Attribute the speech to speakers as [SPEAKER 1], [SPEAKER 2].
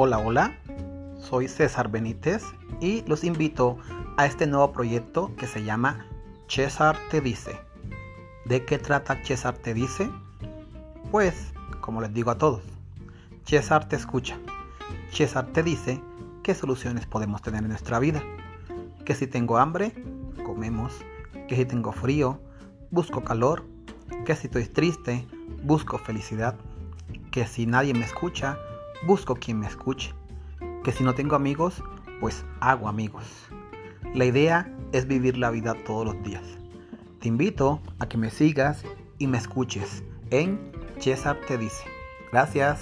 [SPEAKER 1] Hola, hola, soy César Benítez y los invito a este nuevo proyecto que se llama César te dice. ¿De qué trata César te dice? Pues, como les digo a todos, César te escucha. César te dice qué soluciones podemos tener en nuestra vida. Que si tengo hambre, comemos. Que si tengo frío, busco calor. Que si estoy triste, busco felicidad. Que si nadie me escucha, busco quien me escuche. Que si no tengo amigos, pues hago amigos. La idea es vivir la vida todos los días. Te invito a que me sigas y me escuches en César te dice. Gracias.